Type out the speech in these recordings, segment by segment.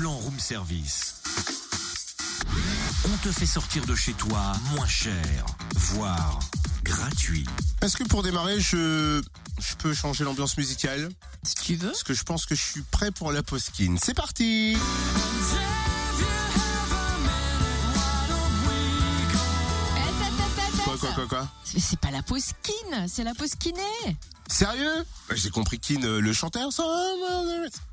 plan room service. On te fait sortir de chez toi moins cher, voire gratuit. Est-ce que pour démarrer, je, je peux changer l'ambiance musicale? Si tu veux. Parce que je pense que je suis prêt pour la poskin. C'est parti Quoi, quoi, quoi, quoi? Mais c'est pas la skin, c'est la kiné. Sérieux Bah, J'ai compris euh, le chanteur. ça.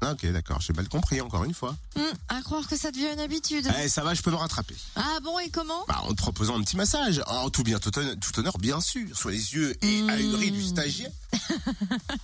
Ah, ok, d'accord, j'ai mal compris encore une fois. Hum, à croire que ça devient une habitude. Eh, ça va, je peux me rattraper. Ah bon, et comment Bah, en te proposant un petit massage. En tout bien, tout honneur, bien sûr, sur les yeux et Mmh. ahuris du stagiaire.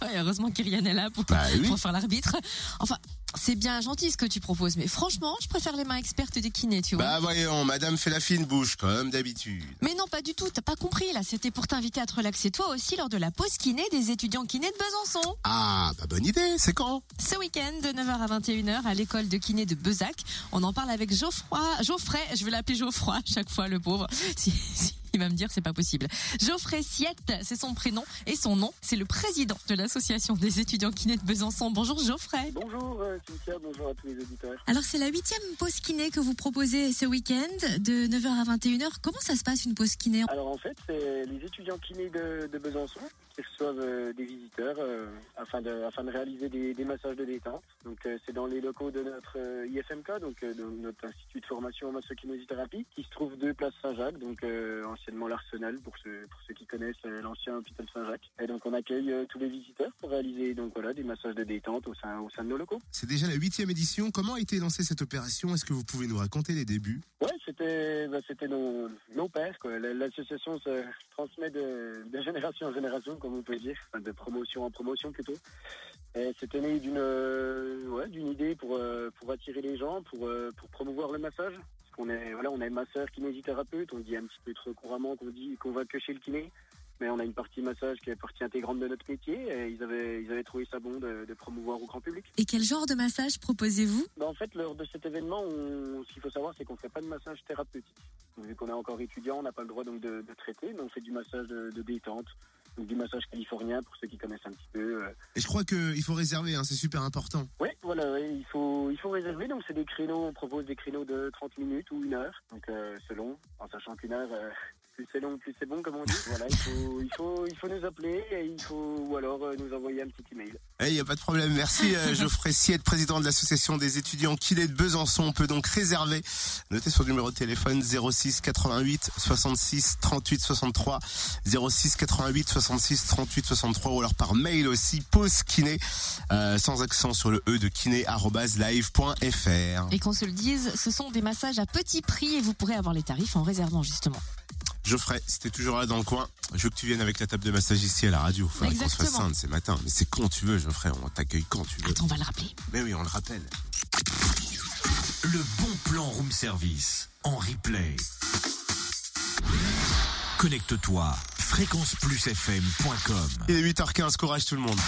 Ouais, Heureusement qu'Iriane est là pour, Bah oui. pour faire l'arbitre. Enfin, c'est bien gentil ce que tu proposes, mais franchement, je préfère les mains expertes des kinés, tu vois. Bah voyons, madame fait la fine bouche, comme d'habitude. Mais non, pas du tout, t'as pas compris là. C'était pour t'inviter à te relaxer toi aussi lors de la pause kiné des étudiants kinés de Besançon. Ah, bah bonne idée, c'est quand? Ce week-end, de 9h à 21h, à l'école de kiné de Bezac. On en parle avec Geoffroy, Geoffrey, je vais l'appeler Geoffroy à chaque fois, le pauvre. Si, si, il va me dire c'est pas possible. Geoffrey Siette, c'est son prénom et son nom, c'est le président de l'association des étudiants kinés de Besançon. Bonjour Geoffrey. Bonjour euh, Cynthia, bonjour à tous les auditeurs. Alors c'est la huitième pause kiné que vous proposez ce week-end de 9h à 21h. Comment ça se passe une pause kiné? Alors en fait, c'est les étudiants kinés de, de Besançon qui reçoivent euh, des visiteurs euh, afin, de, afin de réaliser des, des massages de détente. Donc euh, c'est dans les locaux de notre euh, IFMK, donc euh, de notre institut de formation en massokinésithérapie, qui se trouve deux places Saint-Jacques, donc euh, anciennement l'Arsenal pour ceux, pour ceux qui connaissent euh, l'ancien hôpital Saint-Jacques. Et donc on accueille euh, tous les visiteurs pour réaliser donc voilà des massages de détente au sein, au sein de nos locaux. C'est déjà la huitième édition. Comment a été lancée cette opération? Est-ce que vous pouvez nous raconter les débuts? Ouais, c'était bah, c'était nos, nos pères. quoi. L'association se transmet de, de génération en génération, comme on peut dire, enfin, de promotion en promotion plutôt. Et c'était né d'une euh, ouais, d'une idée pour euh, pour attirer les gens, pour euh, pour promouvoir le massage. Qu'on est voilà, on est masseur kinésithérapeute. On dit un petit peu trop couramment qu'on dit qu'on va que chez le kiné. Mais on a une partie massage qui est partie intégrante de notre métier et ils avaient, ils avaient trouvé ça bon de, de promouvoir au grand public. Et quel genre de massage proposez-vous? Bah, en fait, lors de cet événement, on- ce qu'il faut savoir, c'est qu'on ne fait pas de massage thérapeutique. Vu qu'on est encore étudiant, on n'a pas le droit donc de, de traiter, mais on fait du massage de, de détente, donc du massage californien pour ceux qui connaissent un petit peu. euh. Et je crois qu'il faut réserver, hein, c'est super important. Voilà, il faut il faut réserver. Donc c'est des créneaux, on propose des créneaux de 30 minutes ou une heure, donc euh, selon, en sachant qu'une heure. euh, plus c'est long, plus c'est bon, comme on dit. Voilà, il faut, il faut, il faut nous appeler et il faut, ou alors euh, nous envoyer un petit email. Il n'y a pas de problème. Merci euh, Geoffrey Siette, président de l'association des étudiants kinés de Besançon. On peut donc réserver. Notez son numéro de téléphone 06 88 66 38 63 06 88 66 38 63 ou alors par mail aussi pause kiné euh, sans accent sur le e de kiné live.fr. Et qu'on se le dise, ce sont des massages à petit prix et vous pourrez avoir les tarifs en réservant justement. Geoffrey, si t'es toujours là dans le coin, je veux que tu viennes avec la table de massage ici à la radio. Faudrait qu'on se fasse Exactement. ça, c'est matin. Mais c'est quand tu veux, Geoffrey. On t'accueille quand tu veux. Attends, on va le rappeler. Mais oui, on le rappelle. Le bon plan room service en replay. Connecte-toi fréquenceplusfm.com Il est 8h15, courage tout le monde.